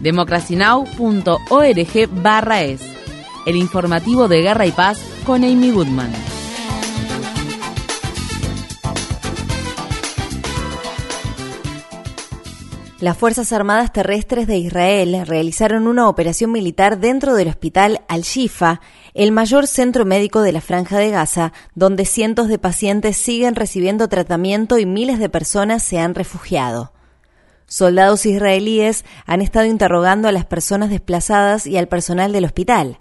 democracynow.org barra es, el informativo de Guerra y Paz con Amy Goodman. Las Fuerzas Armadas Terrestres de Israel realizaron una operación militar dentro del hospital Al-Shifa, el mayor centro médico de la Franja de Gaza, donde cientos de pacientes siguen recibiendo tratamiento y miles de personas se han refugiado. Soldados israelíes han estado interrogando a las personas desplazadas y al personal del hospital.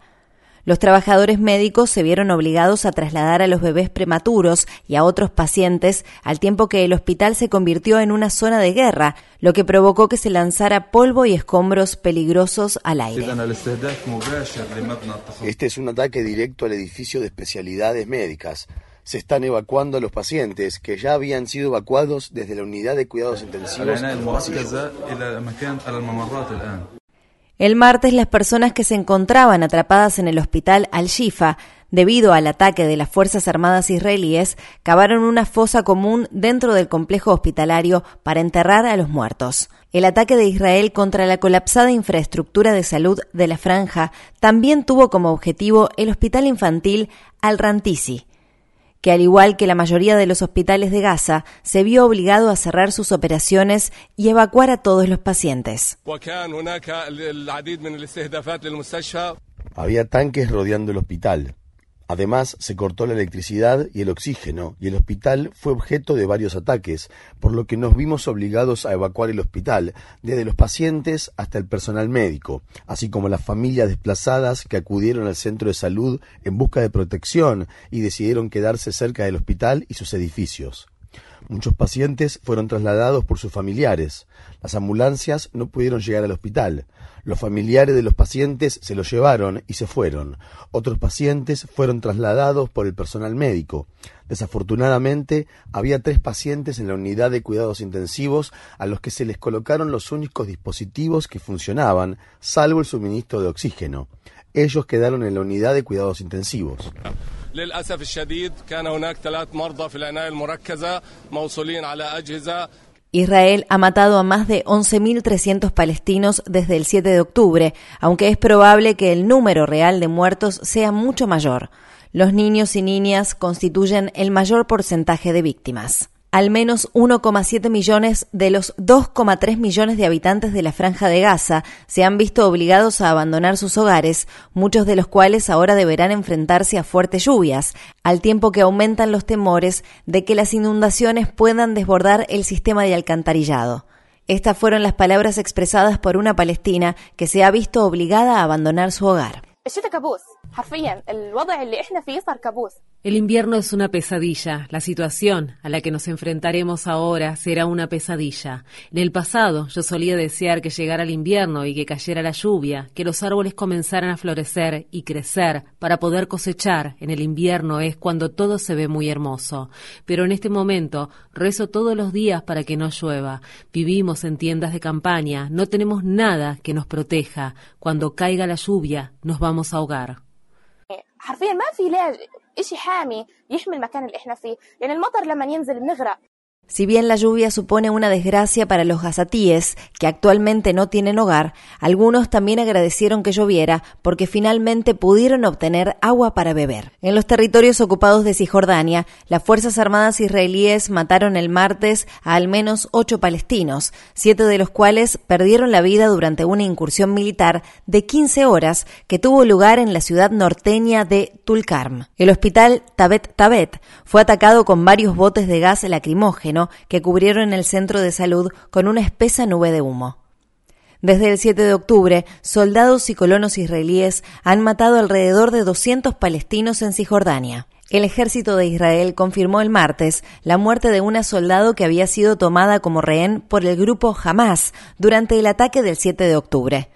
Los trabajadores médicos se vieron obligados a trasladar a los bebés prematuros y a otros pacientes al tiempo que el hospital se convirtió en una zona de guerra, lo que provocó que se lanzara polvo y escombros peligrosos al aire. Este es un ataque directo al edificio de especialidades médicas se están evacuando a los pacientes que ya habían sido evacuados desde la unidad de cuidados intensivos. El martes las personas que se encontraban atrapadas en el hospital Al-Shifa debido al ataque de las Fuerzas Armadas israelíes cavaron una fosa común dentro del complejo hospitalario para enterrar a los muertos. El ataque de Israel contra la colapsada infraestructura de salud de la franja también tuvo como objetivo el hospital infantil Al-Rantisi que al igual que la mayoría de los hospitales de Gaza, se vio obligado a cerrar sus operaciones y evacuar a todos los pacientes. Había tanques rodeando el hospital. Además, se cortó la electricidad y el oxígeno, y el hospital fue objeto de varios ataques, por lo que nos vimos obligados a evacuar el hospital, desde los pacientes hasta el personal médico, así como las familias desplazadas que acudieron al centro de salud en busca de protección y decidieron quedarse cerca del hospital y sus edificios. Muchos pacientes fueron trasladados por sus familiares. Las ambulancias no pudieron llegar al hospital. Los familiares de los pacientes se los llevaron y se fueron. Otros pacientes fueron trasladados por el personal médico. Desafortunadamente, había tres pacientes en la unidad de cuidados intensivos a los que se les colocaron los únicos dispositivos que funcionaban, salvo el suministro de oxígeno. Ellos quedaron en la unidad de cuidados intensivos. Israel ha matado a más de 11.300 palestinos desde el 7 de octubre, aunque es probable que el número real de muertos sea mucho mayor. Los niños y niñas constituyen el mayor porcentaje de víctimas al menos 1,7 millones de los 2,3 millones de habitantes de la franja de Gaza se han visto obligados a abandonar sus hogares, muchos de los cuales ahora deberán enfrentarse a fuertes lluvias, al tiempo que aumentan los temores de que las inundaciones puedan desbordar el sistema de alcantarillado. Estas fueron las palabras expresadas por una palestina que se ha visto obligada a abandonar su hogar. El invierno es una pesadilla. La situación a la que nos enfrentaremos ahora será una pesadilla. En el pasado yo solía desear que llegara el invierno y que cayera la lluvia, que los árboles comenzaran a florecer y crecer para poder cosechar. En el invierno es cuando todo se ve muy hermoso. Pero en este momento rezo todos los días para que no llueva. Vivimos en tiendas de campaña, no tenemos nada que nos proteja. Cuando caiga la lluvia nos vamos a ahogar. حرفيا ما في لاج إشي حامي يحمي المكان اللي إحنا فيه. لأن المطر لما ينزل بنغرق. Si bien la lluvia supone una desgracia para los gazatíes, que actualmente no tienen hogar, algunos también agradecieron que lloviera porque finalmente pudieron obtener agua para beber. En los territorios ocupados de Cisjordania, las Fuerzas Armadas israelíes mataron el martes a al menos ocho palestinos, siete de los cuales perdieron la vida durante una incursión militar de 15 horas que tuvo lugar en la ciudad norteña de Tulkarm. El hospital Tabet Tabet fue atacado con varios botes de gas lacrimógeno que cubrieron el centro de salud con una espesa nube de humo. Desde el 7 de octubre, soldados y colonos israelíes han matado alrededor de 200 palestinos en Cisjordania. El ejército de Israel confirmó el martes la muerte de una soldado que había sido tomada como rehén por el grupo Hamas durante el ataque del 7 de octubre.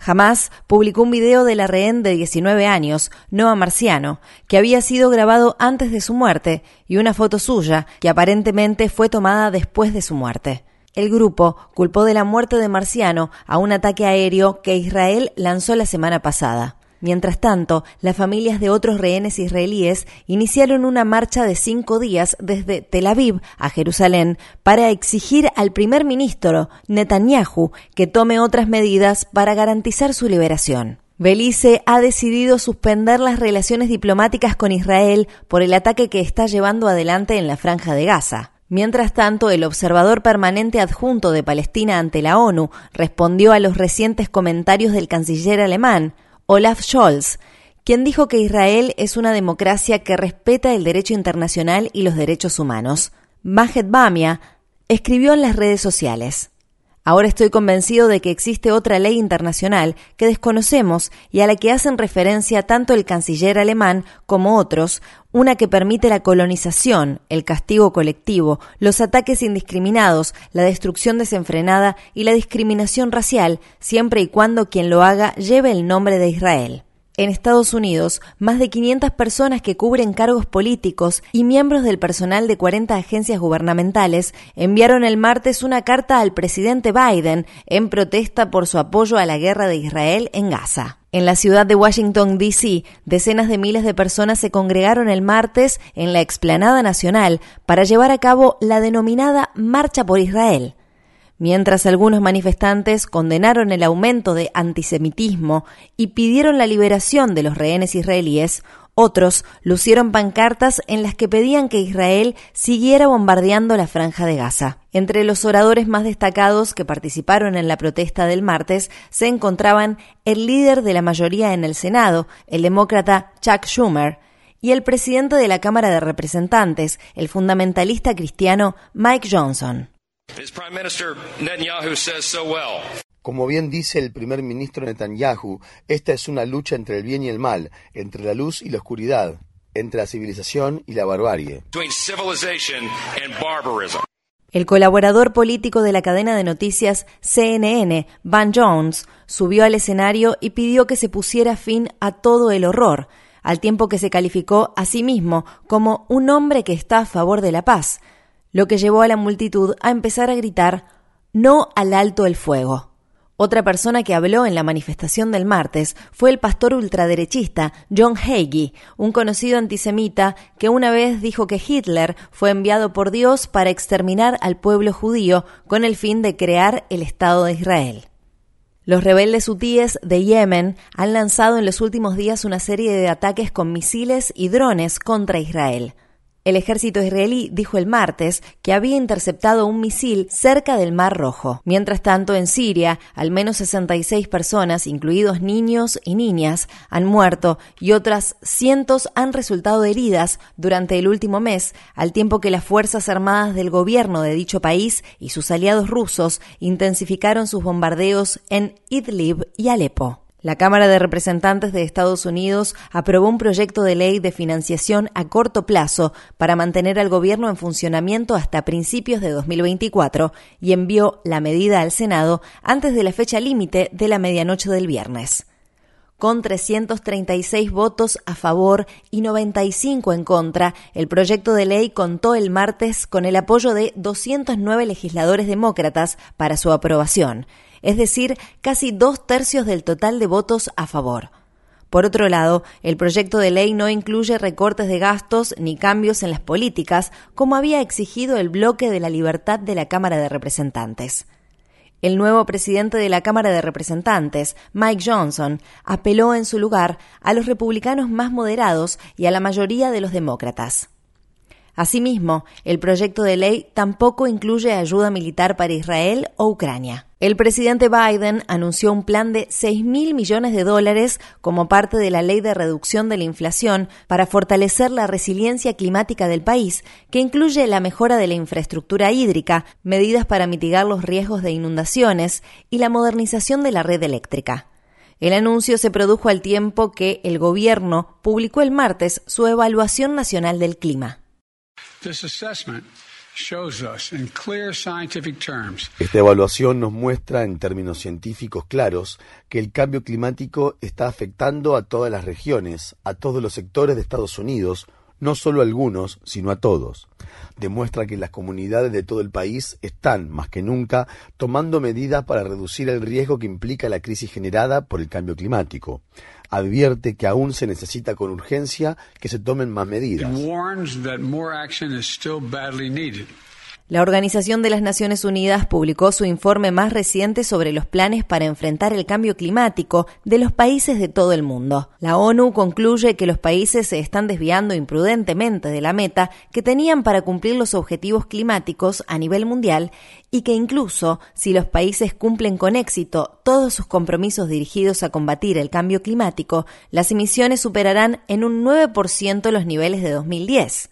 Jamás publicó un video de la rehén de 19 años, Noah Marciano, que había sido grabado antes de su muerte, y una foto suya, que aparentemente fue tomada después de su muerte. El grupo culpó de la muerte de Marciano a un ataque aéreo que Israel lanzó la semana pasada. Mientras tanto, las familias de otros rehenes israelíes iniciaron una marcha de cinco días desde Tel Aviv a Jerusalén para exigir al primer ministro Netanyahu que tome otras medidas para garantizar su liberación. Belice ha decidido suspender las relaciones diplomáticas con Israel por el ataque que está llevando adelante en la franja de Gaza. Mientras tanto, el observador permanente adjunto de Palestina ante la ONU respondió a los recientes comentarios del canciller alemán, Olaf Scholz, quien dijo que Israel es una democracia que respeta el derecho internacional y los derechos humanos. Mahed Bamia escribió en las redes sociales. Ahora estoy convencido de que existe otra ley internacional que desconocemos y a la que hacen referencia tanto el canciller alemán como otros, una que permite la colonización, el castigo colectivo, los ataques indiscriminados, la destrucción desenfrenada y la discriminación racial, siempre y cuando quien lo haga lleve el nombre de Israel. En Estados Unidos, más de 500 personas que cubren cargos políticos y miembros del personal de 40 agencias gubernamentales enviaron el martes una carta al presidente Biden en protesta por su apoyo a la guerra de Israel en Gaza. En la ciudad de Washington, D.C., decenas de miles de personas se congregaron el martes en la explanada nacional para llevar a cabo la denominada Marcha por Israel. Mientras algunos manifestantes condenaron el aumento de antisemitismo y pidieron la liberación de los rehenes israelíes, otros lucieron pancartas en las que pedían que Israel siguiera bombardeando la franja de Gaza. Entre los oradores más destacados que participaron en la protesta del martes se encontraban el líder de la mayoría en el Senado, el demócrata Chuck Schumer, y el presidente de la Cámara de Representantes, el fundamentalista cristiano Mike Johnson. Como bien dice el primer ministro Netanyahu, esta es una lucha entre el bien y el mal, entre la luz y la oscuridad, entre la civilización y la barbarie. El colaborador político de la cadena de noticias CNN, Van Jones, subió al escenario y pidió que se pusiera fin a todo el horror, al tiempo que se calificó a sí mismo como un hombre que está a favor de la paz lo que llevó a la multitud a empezar a gritar No al alto el fuego. Otra persona que habló en la manifestación del martes fue el pastor ultraderechista John Hagee, un conocido antisemita que una vez dijo que Hitler fue enviado por Dios para exterminar al pueblo judío con el fin de crear el Estado de Israel. Los rebeldes hutíes de Yemen han lanzado en los últimos días una serie de ataques con misiles y drones contra Israel. El ejército israelí dijo el martes que había interceptado un misil cerca del Mar Rojo. Mientras tanto, en Siria, al menos 66 personas, incluidos niños y niñas, han muerto y otras cientos han resultado heridas durante el último mes, al tiempo que las Fuerzas Armadas del gobierno de dicho país y sus aliados rusos intensificaron sus bombardeos en Idlib y Alepo. La Cámara de Representantes de Estados Unidos aprobó un proyecto de ley de financiación a corto plazo para mantener al gobierno en funcionamiento hasta principios de 2024 y envió la medida al Senado antes de la fecha límite de la medianoche del viernes. Con 336 votos a favor y 95 en contra, el proyecto de ley contó el martes con el apoyo de 209 legisladores demócratas para su aprobación es decir, casi dos tercios del total de votos a favor. Por otro lado, el proyecto de ley no incluye recortes de gastos ni cambios en las políticas, como había exigido el bloque de la libertad de la Cámara de Representantes. El nuevo presidente de la Cámara de Representantes, Mike Johnson, apeló en su lugar a los republicanos más moderados y a la mayoría de los demócratas. Asimismo, el proyecto de ley tampoco incluye ayuda militar para Israel o Ucrania. El presidente Biden anunció un plan de 6 mil millones de dólares como parte de la ley de reducción de la inflación para fortalecer la resiliencia climática del país, que incluye la mejora de la infraestructura hídrica, medidas para mitigar los riesgos de inundaciones y la modernización de la red eléctrica. El anuncio se produjo al tiempo que el gobierno publicó el martes su evaluación nacional del clima. Esta evaluación nos muestra en términos científicos claros que el cambio climático está afectando a todas las regiones, a todos los sectores de Estados Unidos, no solo a algunos, sino a todos. Demuestra que las comunidades de todo el país están, más que nunca, tomando medidas para reducir el riesgo que implica la crisis generada por el cambio climático. Advierte que aún se necesita con urgencia que se tomen más medidas. La Organización de las Naciones Unidas publicó su informe más reciente sobre los planes para enfrentar el cambio climático de los países de todo el mundo. La ONU concluye que los países se están desviando imprudentemente de la meta que tenían para cumplir los objetivos climáticos a nivel mundial y que incluso si los países cumplen con éxito todos sus compromisos dirigidos a combatir el cambio climático, las emisiones superarán en un 9% los niveles de 2010.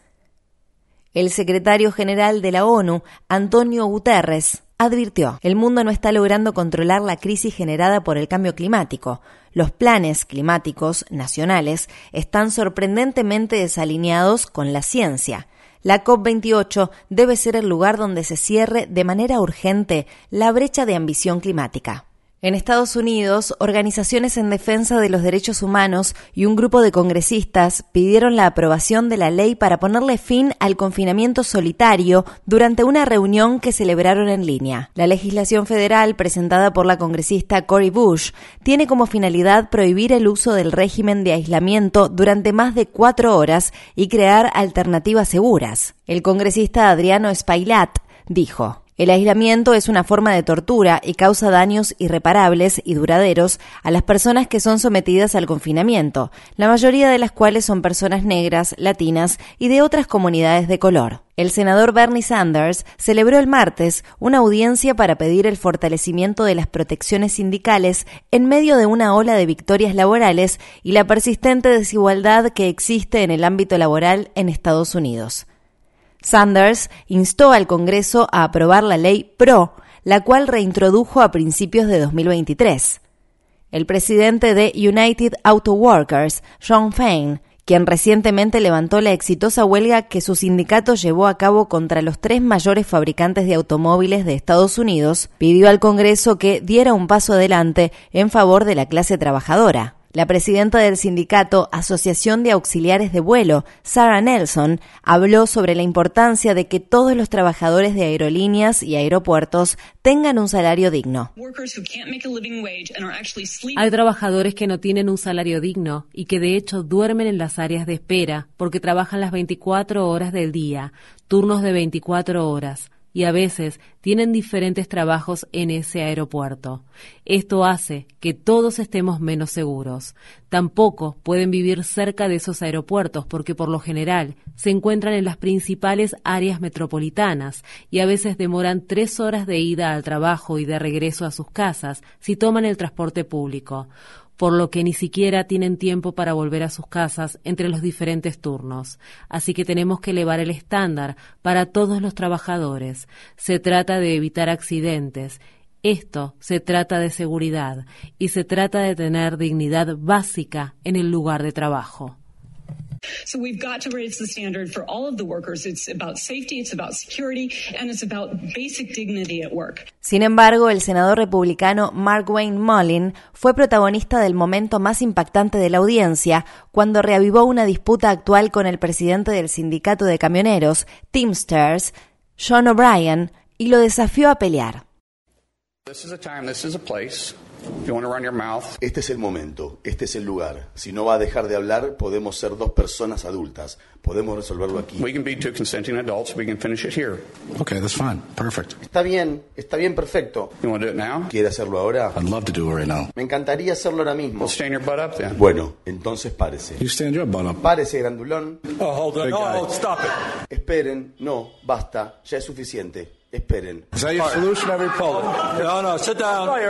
El secretario general de la ONU, Antonio Guterres, advirtió, el mundo no está logrando controlar la crisis generada por el cambio climático. Los planes climáticos nacionales están sorprendentemente desalineados con la ciencia. La COP28 debe ser el lugar donde se cierre de manera urgente la brecha de ambición climática. En Estados Unidos, organizaciones en defensa de los derechos humanos y un grupo de congresistas pidieron la aprobación de la ley para ponerle fin al confinamiento solitario durante una reunión que celebraron en línea. La legislación federal presentada por la congresista Cory Bush tiene como finalidad prohibir el uso del régimen de aislamiento durante más de cuatro horas y crear alternativas seguras. El congresista Adriano Spailat dijo. El aislamiento es una forma de tortura y causa daños irreparables y duraderos a las personas que son sometidas al confinamiento, la mayoría de las cuales son personas negras, latinas y de otras comunidades de color. El senador Bernie Sanders celebró el martes una audiencia para pedir el fortalecimiento de las protecciones sindicales en medio de una ola de victorias laborales y la persistente desigualdad que existe en el ámbito laboral en Estados Unidos. Sanders instó al Congreso a aprobar la ley PRO, la cual reintrodujo a principios de 2023. El presidente de United Auto Workers, Sean Fain, quien recientemente levantó la exitosa huelga que su sindicato llevó a cabo contra los tres mayores fabricantes de automóviles de Estados Unidos, pidió al Congreso que diera un paso adelante en favor de la clase trabajadora. La presidenta del sindicato Asociación de Auxiliares de Vuelo, Sarah Nelson, habló sobre la importancia de que todos los trabajadores de aerolíneas y aeropuertos tengan un salario digno. Hay trabajadores que no tienen un salario digno y que de hecho duermen en las áreas de espera porque trabajan las 24 horas del día, turnos de 24 horas y a veces tienen diferentes trabajos en ese aeropuerto. Esto hace que todos estemos menos seguros. Tampoco pueden vivir cerca de esos aeropuertos porque por lo general se encuentran en las principales áreas metropolitanas y a veces demoran tres horas de ida al trabajo y de regreso a sus casas si toman el transporte público por lo que ni siquiera tienen tiempo para volver a sus casas entre los diferentes turnos. Así que tenemos que elevar el estándar para todos los trabajadores. Se trata de evitar accidentes. Esto se trata de seguridad y se trata de tener dignidad básica en el lugar de trabajo. So we've got to raise the standard for all of the workers. It's about safety, it's about security, and it's about basic dignity at work. Sin embargo, el senador republicano Mark Wayne Mullin fue protagonista del momento más impactante de la audiencia cuando reavivó una disputa actual con el presidente del sindicato de camioneros, Teamsters, John O'Brien, y lo desafió a pelear. This is a time, this is a place este es el momento, este es el lugar. Si no va a dejar de hablar, podemos ser dos personas adultas. Podemos resolverlo aquí. Está bien, está bien, perfecto. ¿Quiere hacerlo ahora? Me encantaría hacerlo ahora mismo. Bueno, entonces párese. Párese, grandulón. Oh, oh, Esperen, no, basta, ya es suficiente. Esperen.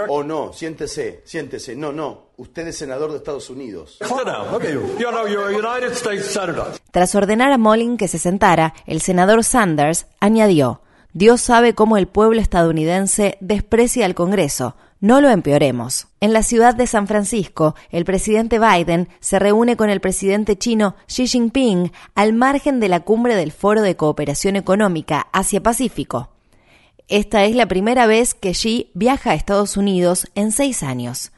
O no, siéntese, siéntese. No, no. Usted es senador de Estados Unidos. Tras ordenar a Molin que se sentara, el senador Sanders añadió. Dios sabe cómo el pueblo estadounidense desprecia al Congreso. No lo empeoremos. En la ciudad de San Francisco, el presidente Biden se reúne con el presidente chino Xi Jinping al margen de la cumbre del Foro de Cooperación Económica Asia-Pacífico. Esta es la primera vez que Xi viaja a Estados Unidos en seis años.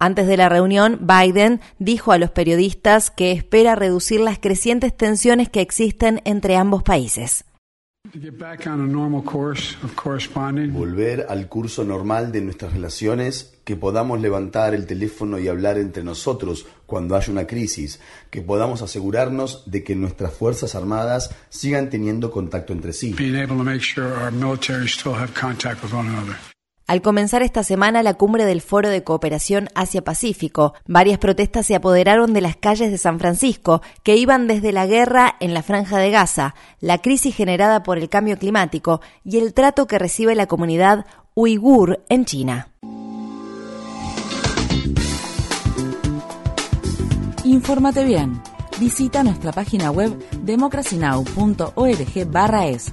Antes de la reunión, Biden dijo a los periodistas que espera reducir las crecientes tensiones que existen entre ambos países. Volver al curso normal de nuestras relaciones, que podamos levantar el teléfono y hablar entre nosotros cuando haya una crisis, que podamos asegurarnos de que nuestras Fuerzas Armadas sigan teniendo contacto entre sí. Al comenzar esta semana la cumbre del Foro de Cooperación Asia-Pacífico, varias protestas se apoderaron de las calles de San Francisco, que iban desde la guerra en la franja de Gaza, la crisis generada por el cambio climático y el trato que recibe la comunidad uigur en China. Infórmate bien. Visita nuestra página web democracynow.org/es